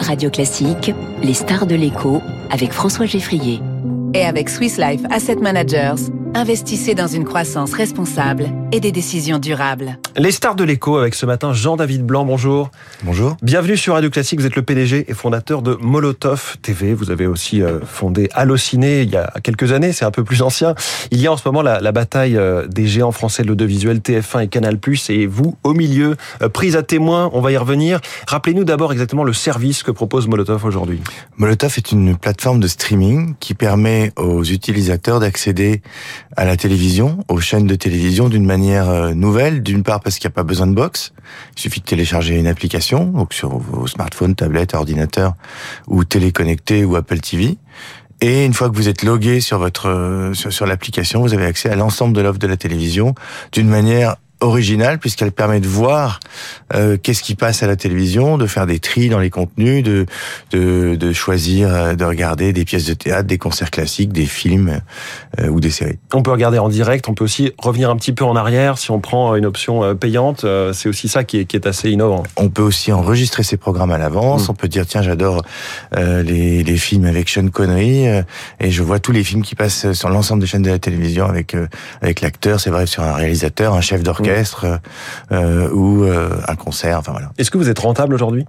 Radio Classique, les stars de l'écho avec François Geffrier. Et avec Swiss Life Asset Managers, investissez dans une croissance responsable et des décisions durables. Les stars de l'écho avec ce matin Jean-David Blanc, bonjour. Bonjour. Bienvenue sur Radio Classique, vous êtes le PDG et fondateur de Molotov TV. Vous avez aussi euh, fondé Allociné il y a quelques années, c'est un peu plus ancien. Il y a en ce moment la, bataille euh, des géants français de l'audiovisuel TF1 et Canal+, et vous au milieu, euh, prise à témoin, on va y revenir. Rappelez-nous d'abord exactement le service que propose Molotov aujourd'hui. Molotov est une plateforme de streaming qui permet aux utilisateurs d'accéder à la télévision, aux chaînes de télévision d'une manière nouvelle, d'une part parce qu'il n'y a pas besoin de box, il suffit de télécharger une application, donc sur vos smartphones, tablettes, ordinateurs, ou téléconnectés ou Apple TV. Et une fois que vous êtes logué sur votre sur, sur l'application, vous avez accès à l'ensemble de l'offre de la télévision d'une manière originale puisqu'elle permet de voir euh, qu'est-ce qui passe à la télévision, de faire des tris dans les contenus, de de, de choisir euh, de regarder des pièces de théâtre, des concerts classiques, des films euh, ou des séries. On peut regarder en direct, on peut aussi revenir un petit peu en arrière si on prend une option payante. c'est aussi ça qui est, qui est assez innovant. On peut aussi enregistrer ses programmes à l'avance. Mm. On peut dire tiens j'adore les, les films avec Sean Connery et je vois tous les films qui passent sur l'ensemble des chaînes de la télévision avec avec l'acteur. C'est vrai sur un réalisateur, un chef d'orchestre orchestre euh, ou euh, un concert. Enfin voilà. Est-ce que vous êtes rentable aujourd'hui?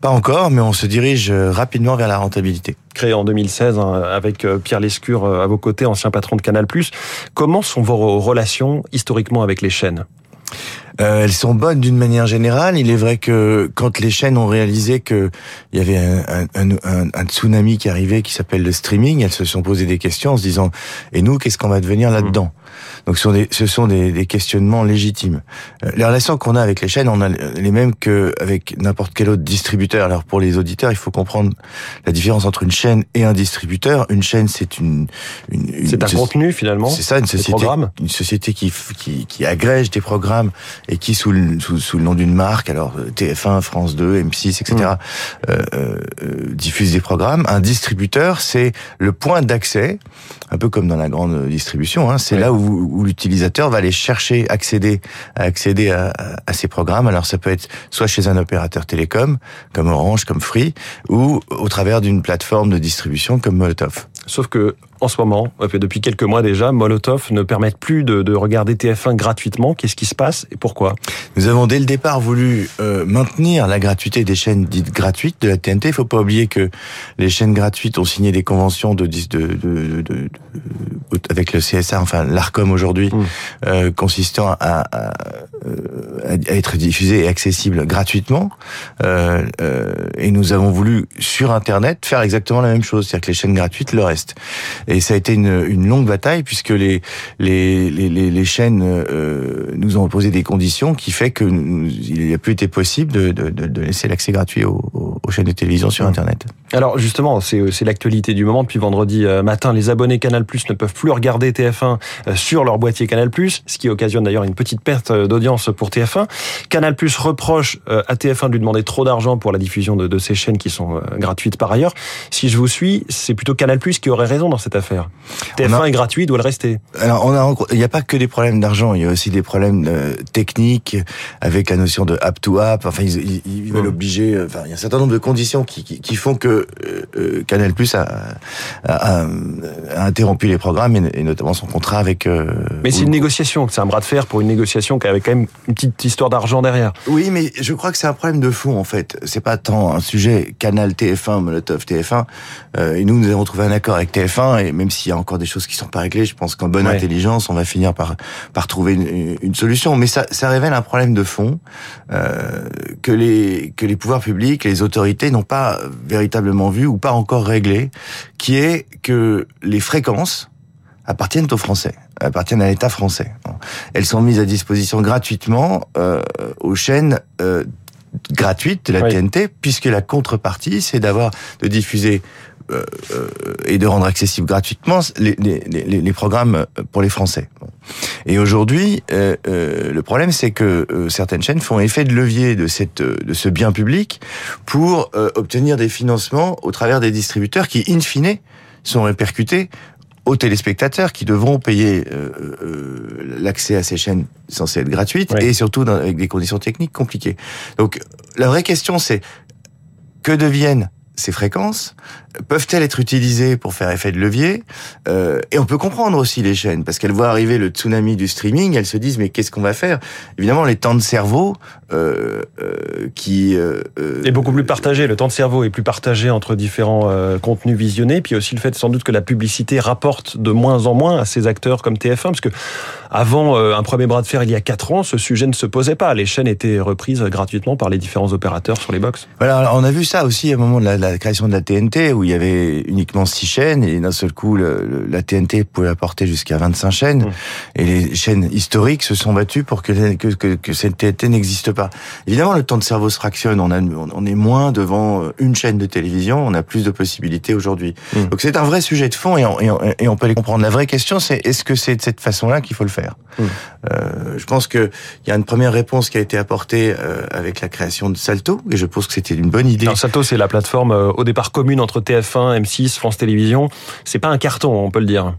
Pas encore, mais on se dirige rapidement vers la rentabilité. Créé en 2016 hein, avec euh, Pierre Lescure à vos côtés, ancien patron de Canal+. Comment sont vos relations historiquement avec les chaînes? Euh, elles sont bonnes d'une manière générale. Il est vrai que quand les chaînes ont réalisé que il y avait un, un, un, un tsunami qui arrivait, qui s'appelle le streaming, elles se sont posées des questions en se disant et nous, qu'est-ce qu'on va devenir là-dedans? Donc ce sont des, ce sont des, des questionnements légitimes. Euh, les relations qu'on a avec les chaînes, on a les mêmes qu'avec n'importe quel autre distributeur. Alors pour les auditeurs, il faut comprendre la différence entre une chaîne et un distributeur. Une chaîne, c'est une, une, c'est un contenu finalement. C'est ça, une société, une société qui, qui, qui agrège des programmes et qui, sous le, sous, le nom d'une marque, alors euh, TF1, France 2, M6, etc., euh, euh, diffuse des programmes. Un distributeur, c'est le point d'accès, un peu comme dans la grande distribution. Hein, c'est là où, où l'utilisateur va aller chercher, accéder, à accéder à, à, ces programmes. Alors ça peut être soit chez un opérateur télécom, comme Orange, comme Free, ou au travers d'une plateforme de distribution comme Molotov. Sauf que en ce moment, depuis quelques mois déjà, Molotov ne permettent plus de, de regarder TF1 gratuitement. Qu'est-ce qui se passe et pourquoi? Nous avons dès le départ voulu euh, maintenir la gratuité des chaînes dites gratuites de la TNT. Il faut pas oublier que les chaînes gratuites ont signé des conventions de, de, de, de avec le CSA, enfin l'Arcom aujourd'hui, mmh. euh, consistant à, à, à, être diffusées et accessibles gratuitement. Euh, euh, et nous avons voulu sur Internet faire exactement la même chose, c'est-à-dire que les chaînes gratuites le restent. Et ça a été une, une longue bataille puisque les les, les, les chaînes euh, nous ont posé des conditions qui fait que il n'a plus été possible de, de, de laisser l'accès gratuit aux, aux, chaînes de télévision sur Internet. Alors justement, c'est l'actualité du moment. Depuis vendredi euh, matin, les abonnés Canal+ ne peuvent plus regarder TF1 euh, sur leur boîtier Canal+, ce qui occasionne d'ailleurs une petite perte d'audience pour TF1. Canal+ reproche à TF1 de lui demander trop d'argent pour la diffusion de, de ces chaînes qui sont gratuites par ailleurs. Si je vous suis, c'est plutôt Canal+ qui aurait raison dans cette affaire. TF1 est gratuit, doit le rester. Alors, on a, il n'y a pas que des problèmes d'argent, il y a aussi des problèmes euh, techniques avec la notion de app to app. Enfin, ils, ils, veulent mmh. obliger. Euh, enfin, il y a un certain nombre de conditions qui, qui, qui font que euh, Canal Plus a, a, a, interrompu les programmes et, notamment son contrat avec. mais c'est une négociation, c'est un bras de fer pour une négociation qui avait quand même une petite histoire d'argent derrière. Oui, mais je crois que c'est un problème de fond en fait. C'est pas tant un sujet Canal TF1, Molotov TF1. et nous, nous avons trouvé un accord avec TF1 et même s'il y a encore des choses qui sont pas réglées, je pense qu'en bonne intelligence, on va finir par par trouver une, une solution. Mais ça, ça révèle un problème de fond euh, que les que les pouvoirs publics, les autorités n'ont pas véritablement vu ou pas encore réglé, qui est que les fréquences appartiennent aux Français, appartiennent à l'État français. Elles sont mises à disposition gratuitement euh, aux chaînes euh, gratuites de la TNT, puisque la contrepartie, c'est d'avoir de diffuser euh, et de rendre accessibles gratuitement les, les, les, programmes pour les Français. Et aujourd'hui, euh, euh, le problème, c'est que certaines chaînes font effet de levier de cette de ce bien public pour obtenir des financements au travers des distributeurs qui, in fine, sont répercutés aux téléspectateurs qui devront payer l'accès à ces chaînes censées être gratuites et surtout dans, avec des conditions techniques compliquées. Donc la vraie question c'est que deviennent ces fréquences peuvent-elles être utilisées pour faire effet de levier? Euh, Et on peut comprendre aussi les chaînes, parce qu'elles voient arriver le tsunami du streaming, elles se disent mais qu'est-ce qu'on va faire? Évidemment, les temps de cerveau euh, euh, qui euh, est beaucoup plus partagé. Le temps de cerveau est plus partagé entre différents contenus visionnés, puis aussi le fait sans doute que la publicité rapporte de moins en moins à ces acteurs comme TF1, parce que avant un premier bras de fer il y a quatre ans, ce sujet ne se posait pas. Les chaînes étaient reprises gratuitement par les différents opérateurs sur les box. Voilà, on a vu ça aussi un moment de la, création de la TNT où il y avait uniquement six chaînes et d'un seul coup la TNT pouvait apporter jusqu'à 25 chaînes mmh. et les chaînes historiques se sont battues pour que, que, que, que cette TNT n'existe pas. Évidemment, le temps de cerveau se fractionne. On, a, on est moins devant euh, une chaîne de télévision. On a plus de possibilités aujourd'hui. Mmh. Donc c'est un vrai sujet de fond et on, et on, peut les comprendre. La vraie question, c'est est-ce que c'est de cette façon-là qu'il faut le faire? Mmh. euh, Je pense qu'il y a une première réponse qui a été apportée euh, avec la création de Salto et je pense que c'était une bonne idée. Alors, Salto, c'est la plateforme euh, au départ commune entre TF1, M6, France Télévisions. C'est pas un carton, on peut le dire.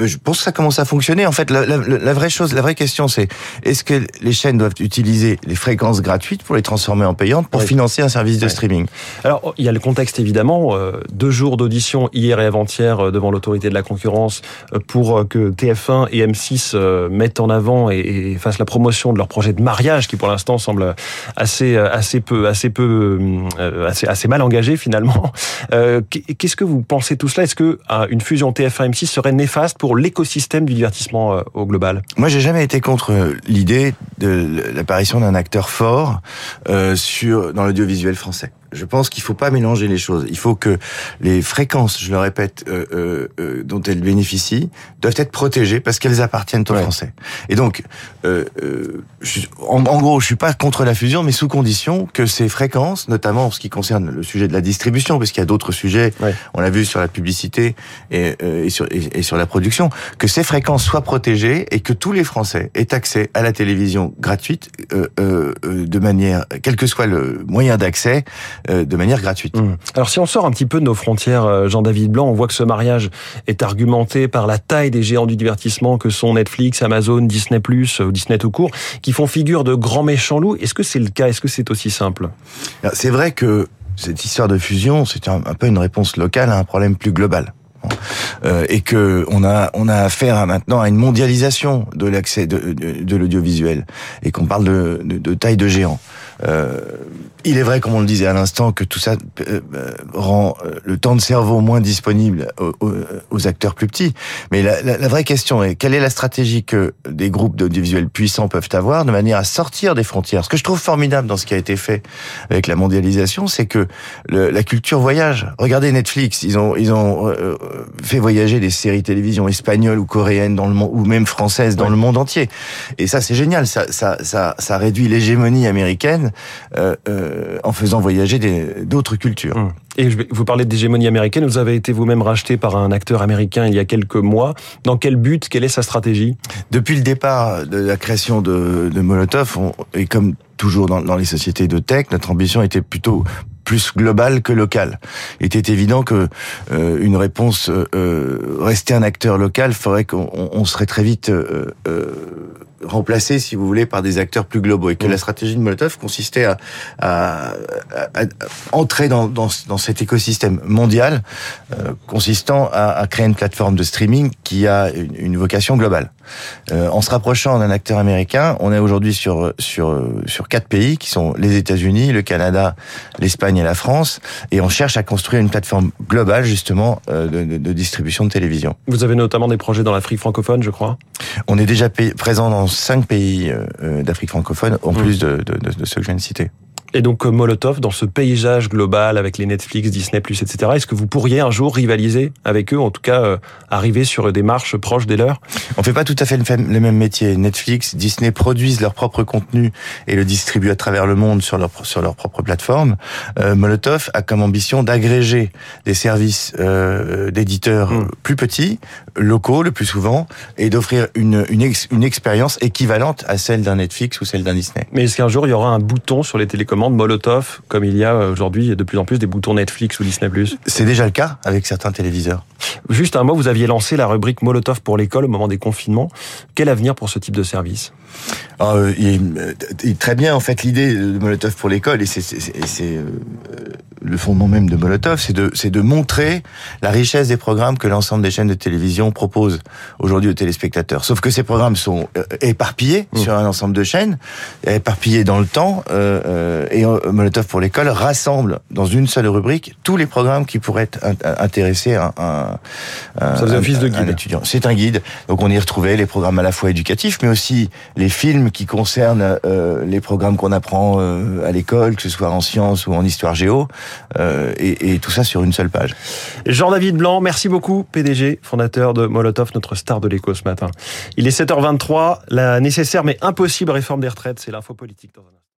Euh, je pense que ça commence à fonctionner. En fait, la, la, la vraie chose, la vraie question, c'est est-ce que les chaînes doivent utiliser les fréquences gratuites pour les transformer en payantes pour financer un service de streaming? Alors, il y a le contexte évidemment. Euh, deux jours d'audition hier et avant-hier euh, devant l'autorité de la concurrence pour que TF1 et M6 mettent en avant et, fassent la promotion de leur projet de mariage, qui pour l'instant semble assez assez peu assez peu assez assez mal engagé finalement. Qu'est-ce que vous pensez tout cela? Est-ce que une fusion TF1 M6 serait néfaste pour l'écosystème du divertissement euh, au global. Moi, j'ai jamais été contre euh, l'idée de l'apparition d'un acteur fort euh, dans l'audiovisuel français je pense qu'il faut pas mélanger les choses. Il faut que les fréquences, je le répète, euh, euh, euh dont elles bénéficient, doivent être protégées parce qu'elles appartiennent aux Français. Et donc, euh, euh en, en, gros, je suis pas contre la fusion, mais sous condition que ces fréquences, notamment en ce qui concerne le sujet de la distribution, parce qu'il y a d'autres sujets, on l'a vu sur la publicité et, et sur, et, sur la production, que ces fréquences soient protégées et que tous les Français aient accès à la télévision gratuite de manière, quel que soit le moyen d'accès, euh, de manière gratuite. Mmh. Alors si on sort un petit peu de nos frontières, euh, Jean-David Blanc, on voit que ce mariage est argumenté par la taille des géants du divertissement que sont Netflix, Amazon, Disney+, ou Disney tout court, qui font figure de grands méchants loups. Est-ce que c'est le cas? Est-ce que c'est aussi simple? C'est vrai que cette histoire de fusion, c'est un, peu une réponse locale à un problème plus global. Euh, et que on a on a affaire à maintenant à une mondialisation de l'accès de, de, l'audiovisuel et qu'on parle de, de, taille de géant. Euh, il est vrai, comme on le disait à l'instant, que tout ça euh, euh, rend euh, le temps de cerveau moins disponible aux, acteurs plus petits. Mais la, la, vraie question est quelle est la stratégie que des groupes d'audiovisuels puissants peuvent avoir de manière à sortir des frontières? Ce que je trouve formidable dans ce qui a été fait avec la mondialisation, c'est que le, la culture voyage. Regardez Netflix, ils ont ils ont fait voyager des séries télévision espagnoles ou coréennes dans le monde ou même françaises dans le monde entier. Et ça, c'est génial. Ça ça ça, ça réduit l'hégémonie américaine. Euh, euh, en faisant voyager d'autres cultures. Hum. Et je vais vous parler d'hégémonie américaine. Vous avez été vous-même racheté par un acteur américain il y a quelques mois. Dans quel but? Quelle est sa stratégie? Depuis le départ de la création de, de Molotov, et comme toujours dans, dans les sociétés de tech, notre ambition était plutôt plus globale que locale. Il était évident que euh, une réponse euh, rester un acteur local ferait qu'on serait très vite euh, remplacé, si vous voulez, par des acteurs plus globaux, et que la stratégie de Molotov consistait à, à, à, entrer dans, dans, dans, cet écosystème mondial, euh, consistant à, créer une plateforme de streaming qui a une, une vocation globale. Euh, en se rapprochant d'un acteur américain, on est aujourd'hui sur sur sur quatre pays qui sont les États-Unis, le Canada, l'Espagne et la France, et on cherche à construire une plateforme globale justement euh, de, de, de distribution de télévision. Vous avez notamment des projets dans l'Afrique francophone, je crois? On est déjà présent dans cinq pays euh, euh, d'Afrique francophone, en mmh. plus de, de, de, ceux que je viens de citer. Et donc euh, Molotov, dans ce paysage global avec les Netflix, Disney+, etc., est-ce que vous pourriez un jour rivaliser avec eux, en tout cas euh, arriver sur des marches proches des leurs? On fait pas tout à fait les mêmes métiers. Netflix, Disney produisent leur propre contenu et le distribuent à travers le monde sur leur sur leur propre plateforme. Euh, Molotov a comme ambition d'agréger des services euh, d'éditeurs hmm. plus petits, locaux le plus souvent, et d'offrir une une, une expérience équivalente à celle d'un Netflix ou celle d'un Disney. Mais est-ce qu'un jour il y aura un bouton sur les télécommandes de Molotov, comme il y a aujourd'hui de plus en plus des boutons Netflix ou Disney+. C'est déjà le cas avec certains téléviseurs. Juste un mot, vous aviez lancé la rubrique Molotov pour l'école au moment des confinements. Quel avenir pour ce type de service? Ah, euh, il, très bien en fait l'idée de Molotov pour l'école et c'est euh, le fondement même de Molotov, c'est de, de montrer la richesse des programmes que l'ensemble des chaînes de télévision proposent aujourd'hui aux téléspectateurs. Sauf que ces programmes sont euh, éparpillés mmh. sur un ensemble de chaînes, éparpillés dans le temps, euh, et Molotov pour l'école rassemble dans une seule rubrique tous les programmes qui pourraient intéresser un, un, un, Ça office de guide. étudiant. C'est un guide, donc on y retrouvait les programmes à la fois éducatifs, mais aussi les films qui concernent euh, les programmes qu'on apprend euh, à l'école, que ce soit en sciences ou en histoire géo, euh, et, et, tout ça sur une seule page. Jean-David Blanc, merci beaucoup, PDG, fondateur de Molotov, notre star de l'écho ce matin. Il est 7h23, la nécessaire mais impossible réforme des retraites, c'est l'info politique